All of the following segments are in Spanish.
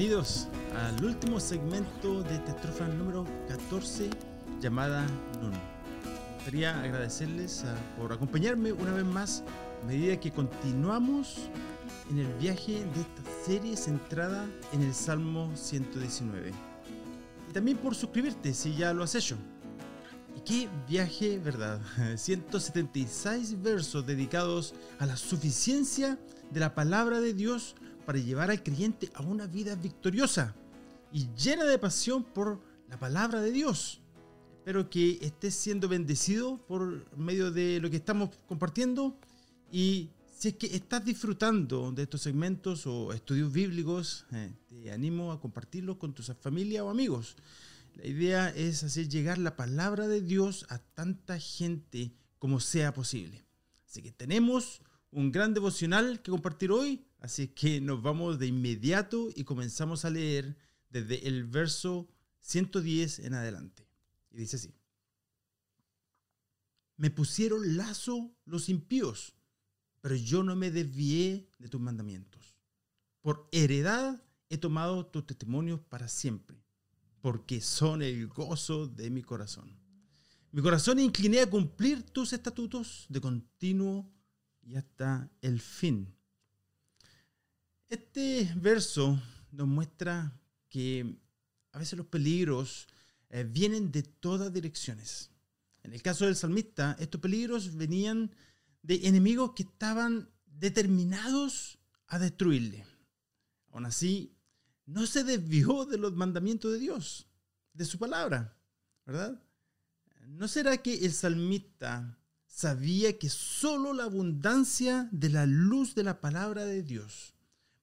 Bienvenidos al último segmento de esta estrofa número 14 llamada Nun. Quería agradecerles ah, por acompañarme una vez más a medida que continuamos en el viaje de esta serie centrada en el Salmo 119. Y también por suscribirte si ya lo has hecho. Y qué viaje, ¿verdad? 176 versos dedicados a la suficiencia de la palabra de Dios para llevar al creyente a una vida victoriosa y llena de pasión por la palabra de Dios. Espero que estés siendo bendecido por medio de lo que estamos compartiendo y si es que estás disfrutando de estos segmentos o estudios bíblicos, eh, te animo a compartirlos con tu familia o amigos. La idea es hacer llegar la palabra de Dios a tanta gente como sea posible. Así que tenemos un gran devocional que compartir hoy, así que nos vamos de inmediato y comenzamos a leer desde el verso 110 en adelante. Y dice así. Me pusieron lazo los impíos, pero yo no me desvié de tus mandamientos. Por heredad he tomado tus testimonios para siempre, porque son el gozo de mi corazón. Mi corazón incliné a cumplir tus estatutos de continuo y hasta el fin. Este verso nos muestra que a veces los peligros eh, vienen de todas direcciones. En el caso del salmista, estos peligros venían de enemigos que estaban determinados a destruirle. Aún así, no se desvió de los mandamientos de Dios, de su palabra, ¿verdad? ¿No será que el salmista sabía que solo la abundancia de la luz de la palabra de Dios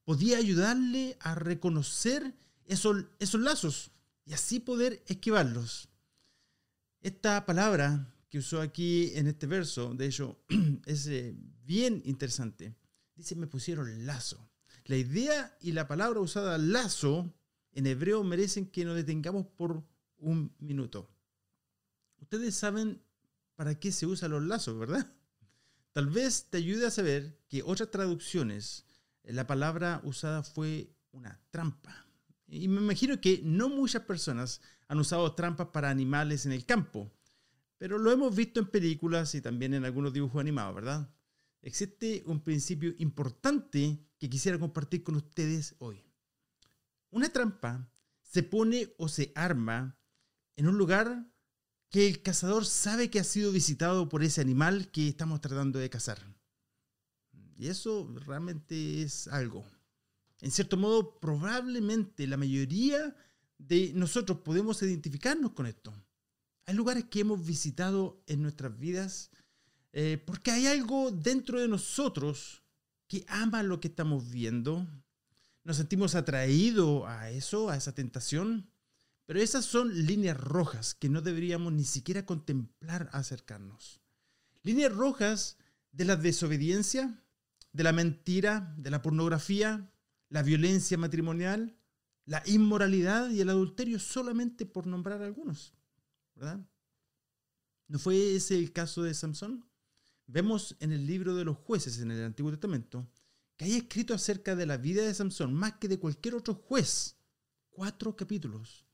podía ayudarle a reconocer esos, esos lazos y así poder esquivarlos. Esta palabra que usó aquí en este verso, de hecho, es eh, bien interesante. Dice, me pusieron lazo. La idea y la palabra usada lazo en hebreo merecen que nos detengamos por un minuto. Ustedes saben para qué se usan los lazos, ¿verdad? Tal vez te ayude a saber que otras traducciones, la palabra usada fue una trampa. Y me imagino que no muchas personas han usado trampas para animales en el campo, pero lo hemos visto en películas y también en algunos dibujos animados, ¿verdad? Existe un principio importante que quisiera compartir con ustedes hoy. Una trampa se pone o se arma en un lugar que el cazador sabe que ha sido visitado por ese animal que estamos tratando de cazar. Y eso realmente es algo. En cierto modo, probablemente la mayoría de nosotros podemos identificarnos con esto. Hay lugares que hemos visitado en nuestras vidas eh, porque hay algo dentro de nosotros que ama lo que estamos viendo. Nos sentimos atraídos a eso, a esa tentación. Pero esas son líneas rojas que no deberíamos ni siquiera contemplar acercarnos. Líneas rojas de la desobediencia, de la mentira, de la pornografía, la violencia matrimonial, la inmoralidad y el adulterio, solamente por nombrar algunos. ¿Verdad? ¿No fue ese el caso de Samson? Vemos en el libro de los jueces en el Antiguo Testamento que hay escrito acerca de la vida de Samson más que de cualquier otro juez. Cuatro capítulos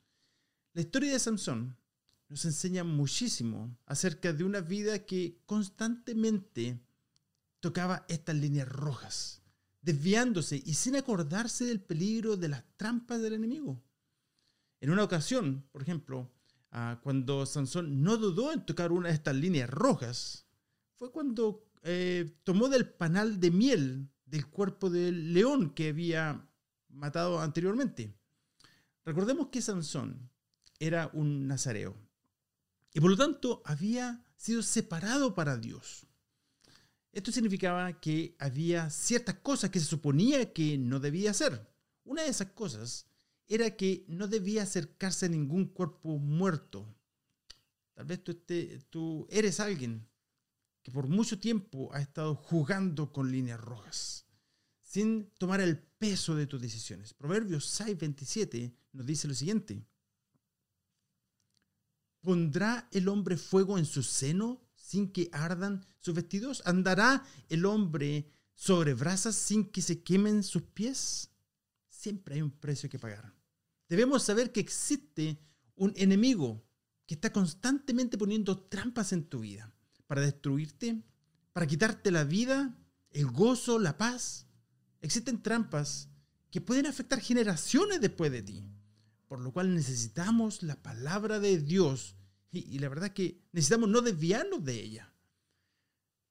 la historia de Samson nos enseña muchísimo acerca de una vida que constantemente tocaba estas líneas rojas, desviándose y sin acordarse del peligro de las trampas del enemigo. En una ocasión, por ejemplo, ah, cuando Sansón no dudó en tocar una de estas líneas rojas, fue cuando eh, tomó del panal de miel del cuerpo del león que había matado anteriormente. Recordemos que Sansón era un nazareo. Y por lo tanto había sido separado para Dios. Esto significaba que había ciertas cosas que se suponía que no debía hacer. Una de esas cosas era que no debía acercarse a ningún cuerpo muerto. Tal vez tú, eres alguien que por mucho tiempo ha estado jugando con líneas rojas, sin tomar el peso de tus decisiones. Proverbios 6:27 nos dice lo siguiente. ¿Pondrá el hombre fuego en su seno sin que ardan sus vestidos? ¿Andará el hombre sobre brasas sin que se quemen sus pies? siempre hay un precio que pagar. Debemos saber que existe un enemigo que está constantemente poniendo trampas en tu vida para destruirte, para quitarte la vida, el gozo, la paz. Existen trampas que pueden afectar generaciones después de ti, por lo cual necesitamos la palabra de Dios y, la verdad que necesitamos no desviarnos de ella.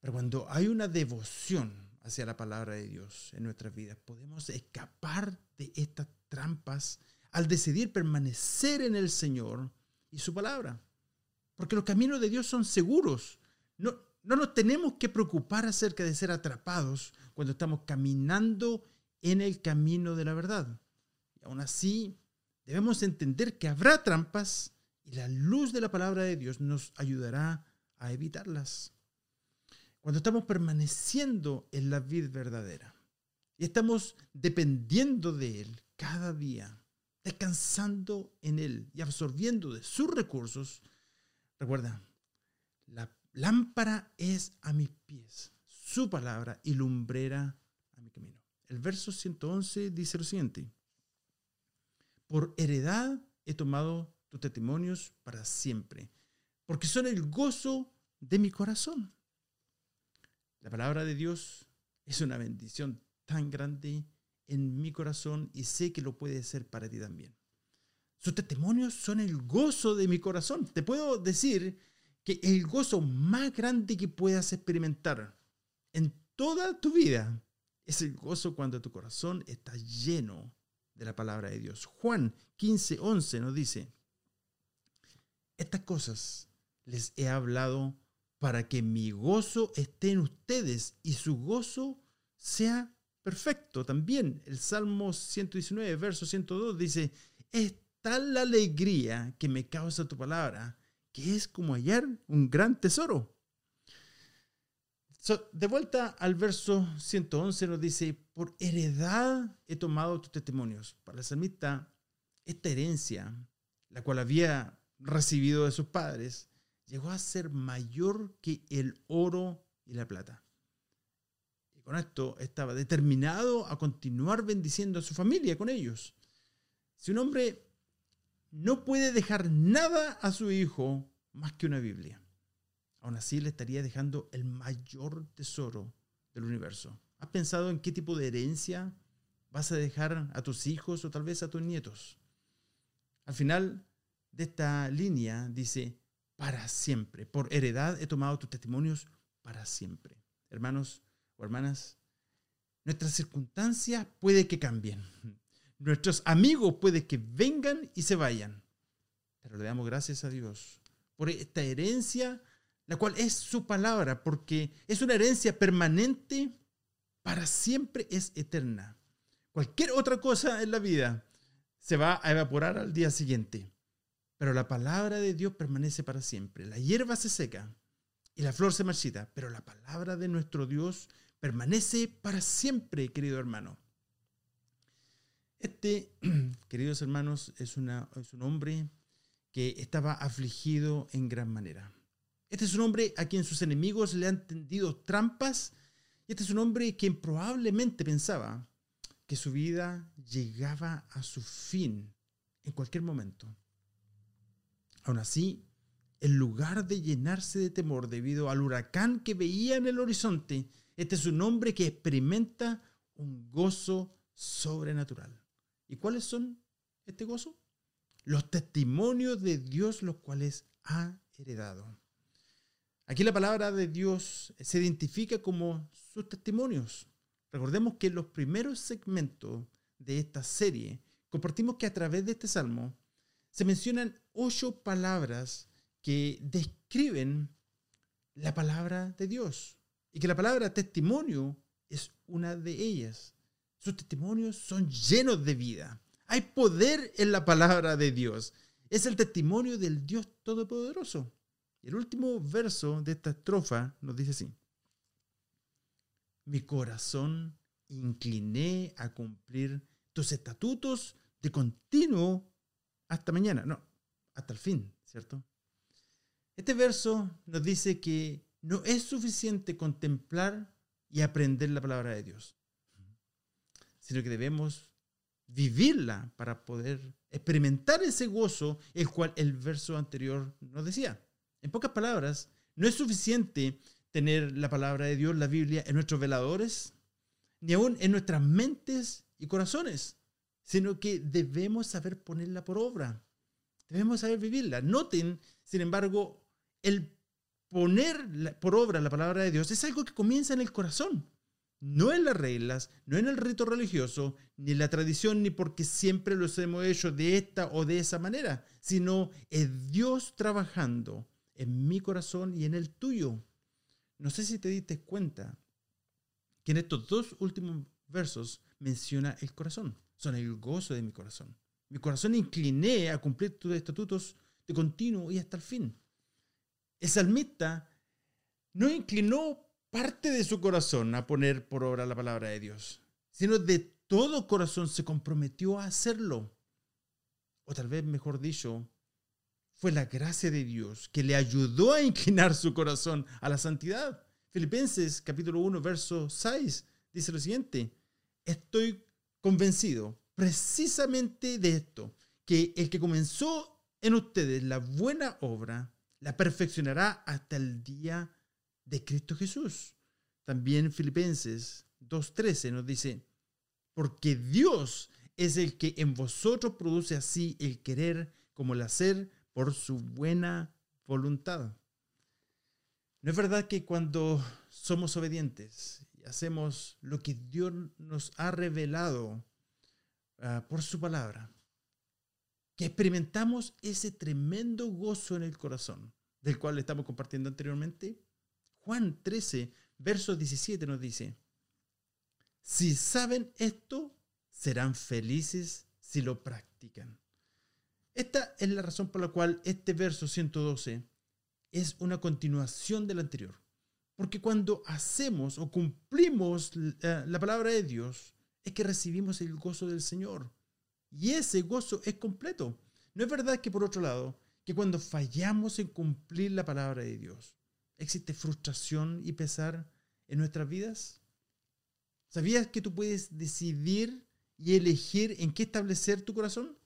Pero cuando hay una devoción hacia la palabra de Dios en nuestras vidas, podemos escapar de estas trampas al decidir permanecer en el Señor y su palabra. Porque los caminos de Dios son seguros. No, no nos tenemos que preocupar acerca de ser atrapados cuando estamos caminando en el camino de la verdad. Y aún así, debemos entender que habrá trampas y la luz de la palabra de Dios nos ayudará a evitarlas. Cuando estamos permaneciendo en la vida verdadera y estamos dependiendo de Él cada día, descansando en Él y absorbiendo de sus recursos, recuerda, la lámpara es a mis pies, su palabra y lumbrera a mi camino. El verso 111 dice lo siguiente, por heredad he tomado tus testimonios para siempre, porque son el gozo de mi corazón. La palabra de Dios es una bendición tan grande en mi corazón y sé que lo puede ser para ti también. Sus testimonios son el gozo de mi corazón. Te puedo decir que el gozo más grande que puedas experimentar en toda tu vida es el gozo cuando tu corazón está lleno de la palabra de Dios. Juan 15, 11 nos dice, estas cosas les he hablado para que mi gozo esté en ustedes y su gozo sea perfecto. También el Salmo 119, verso 102 dice, es tal la alegría que me causa tu palabra, que es como hallar un gran tesoro. de vuelta al verso 111 nos dice, por heredad he tomado tus testimonios. Para el salmista, esta herencia, la cual había recibido de sus padres llegó a ser mayor que el oro y la plata. Y con esto estaba determinado a continuar bendiciendo a su familia con ellos. Si un hombre no puede dejar nada a su hijo más que una Biblia, aún así le estaría dejando el mayor tesoro del universo. ¿Has pensado en qué tipo de herencia vas a dejar a tus hijos o tal vez a tus nietos? Al final, de esta línea dice, para siempre. Por heredad he tomado tus testimonios para siempre. Hermanos o hermanas, nuestras circunstancias puede que cambien. Nuestros amigos puede que vengan y se vayan. Pero le damos gracias a Dios por esta herencia, la cual es su palabra, porque es una herencia permanente, para siempre es eterna. Cualquier otra cosa en la vida se va a evaporar al día siguiente. Pero la palabra de Dios permanece para siempre. La hierba se seca y la flor se marchita, pero la palabra de nuestro Dios permanece para siempre, querido hermano. Este, queridos hermanos, es, un hombre que estaba afligido en gran manera. Este es un hombre a quien sus enemigos le han tendido trampas y este es un hombre quien probablemente pensaba que su vida llegaba a su fin en cualquier momento. Aún así, en lugar de llenarse de temor debido al huracán que veía en el horizonte, este es un hombre que experimenta un gozo sobrenatural. ¿Y cuáles son este gozo? Los testimonios de Dios los cuales ha heredado. Aquí la palabra de Dios se identifica como sus testimonios. Recordemos que en los primeros segmentos de esta serie compartimos que a través de este salmo se mencionan ocho palabras que describen la palabra de Dios y que la palabra testimonio es una de ellas. Sus testimonios son llenos de vida. Hay poder en la palabra de Dios. Es el testimonio del Dios Todopoderoso. El último verso de esta estrofa nos dice así. Mi corazón incliné a cumplir tus estatutos de continuo hasta mañana, no, hasta el fin, ¿cierto? Este verso nos dice que no es suficiente contemplar y aprender la palabra de Dios, sino que debemos vivirla para poder experimentar ese gozo, el cual el verso anterior nos decía. En pocas palabras, no es suficiente tener la palabra de Dios, la Biblia, en nuestros veladores, ni aún en nuestras mentes y corazones, sino que debemos saber ponerla por obra. Debemos saber vivirla. Noten, sin embargo, el poner por obra la palabra de Dios es algo que comienza en el corazón. No en las reglas, no en el rito religioso, ni en la tradición, ni porque siempre lo hemos hecho de esta o de esa manera, sino es Dios trabajando en mi corazón y en el tuyo. No sé si te diste cuenta que en estos dos últimos versos menciona el corazón. Son el gozo de mi corazón. Mi corazón incliné a cumplir tus estatutos de continuo y hasta el fin. El salmista no inclinó parte de su corazón a poner por obra la palabra de Dios, sino de todo corazón se comprometió a hacerlo. O tal vez, mejor dicho, fue la gracia de Dios que le ayudó a inclinar su corazón a la santidad. Filipenses capítulo 1, verso 6 dice lo siguiente, estoy convencido precisamente de esto, que el que comenzó en ustedes la buena obra, la perfeccionará hasta el día de Cristo Jesús. También Filipenses 2.13 nos dice, porque Dios es el que en vosotros produce así el querer como el hacer por su buena voluntad. ¿No es verdad que cuando somos obedientes hacemos lo que Dios nos ha revelado ah, por su palabra, que experimentamos ese tremendo gozo en el corazón del cual estamos compartiendo anteriormente? Juan 13, verso 17 nos dice, si saben esto, serán felices si lo practican. Esta es la razón por la cual este verso 112 es una continuación del anterior. Porque cuando hacemos o cumplimos la, la palabra de Dios, es que recibimos el gozo del Señor. Y ese gozo es completo. No es verdad que por otro lado, que cuando fallamos en cumplir la palabra de Dios, existe frustración y pesar en nuestras vidas? ¿Sabías que tú puedes decidir y elegir en qué establecer tu corazón?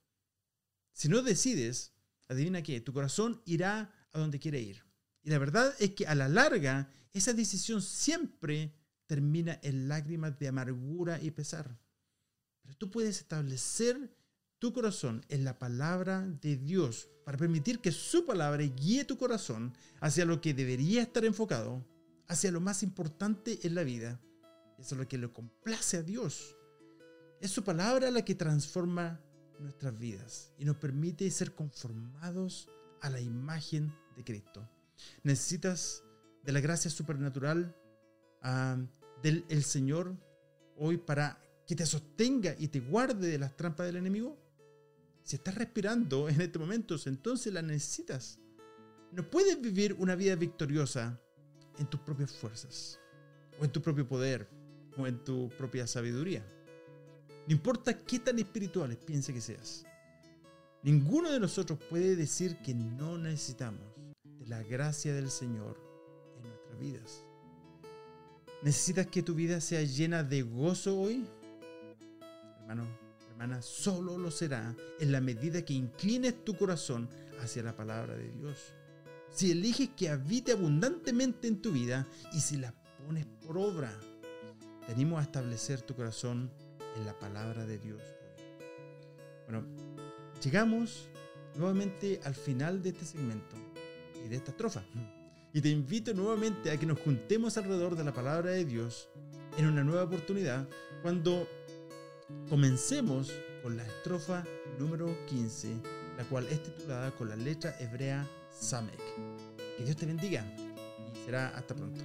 Si no decides, adivina qué, tu corazón irá a donde quiere ir. Y la verdad es que a la larga, esa decisión siempre termina en lágrimas de amargura y pesar. Pero tú puedes establecer tu corazón en la palabra de Dios para permitir que su palabra guíe tu corazón hacia lo que debería estar enfocado, hacia lo más importante en la vida. Eso es lo que le complace a Dios. Es su palabra la que transforma nuestras vidas y nos permite ser conformados a la imagen de Cristo. Necesitas de la gracia supernatural ah, del el Señor hoy para que te sostenga y te guarde de las trampas del enemigo. Si estás respirando en este momento, entonces la necesitas. No puedes vivir una vida victoriosa en tus propias fuerzas, o en tu propio poder, o en tu propia sabiduría. No importa qué tan espirituales piense que seas. Ninguno de nosotros puede decir que no necesitamos de la gracia del Señor vidas. ¿Necesitas que tu vida sea llena de gozo hoy? Hermano, hermana, solo lo será en la medida que inclines tu corazón hacia la palabra de Dios. Si eliges que habite abundantemente en tu vida y si la pones por obra, te animo a establecer tu corazón en la palabra de Dios Bueno, llegamos nuevamente al final de este segmento y de esta estrofa. Y te invito nuevamente a que nos juntemos alrededor de la palabra de Dios en una nueva oportunidad cuando Comencemos con la estrofa número 15, la cual es titulada con la letra hebrea Samek. Que Dios te bendiga y será hasta pronto.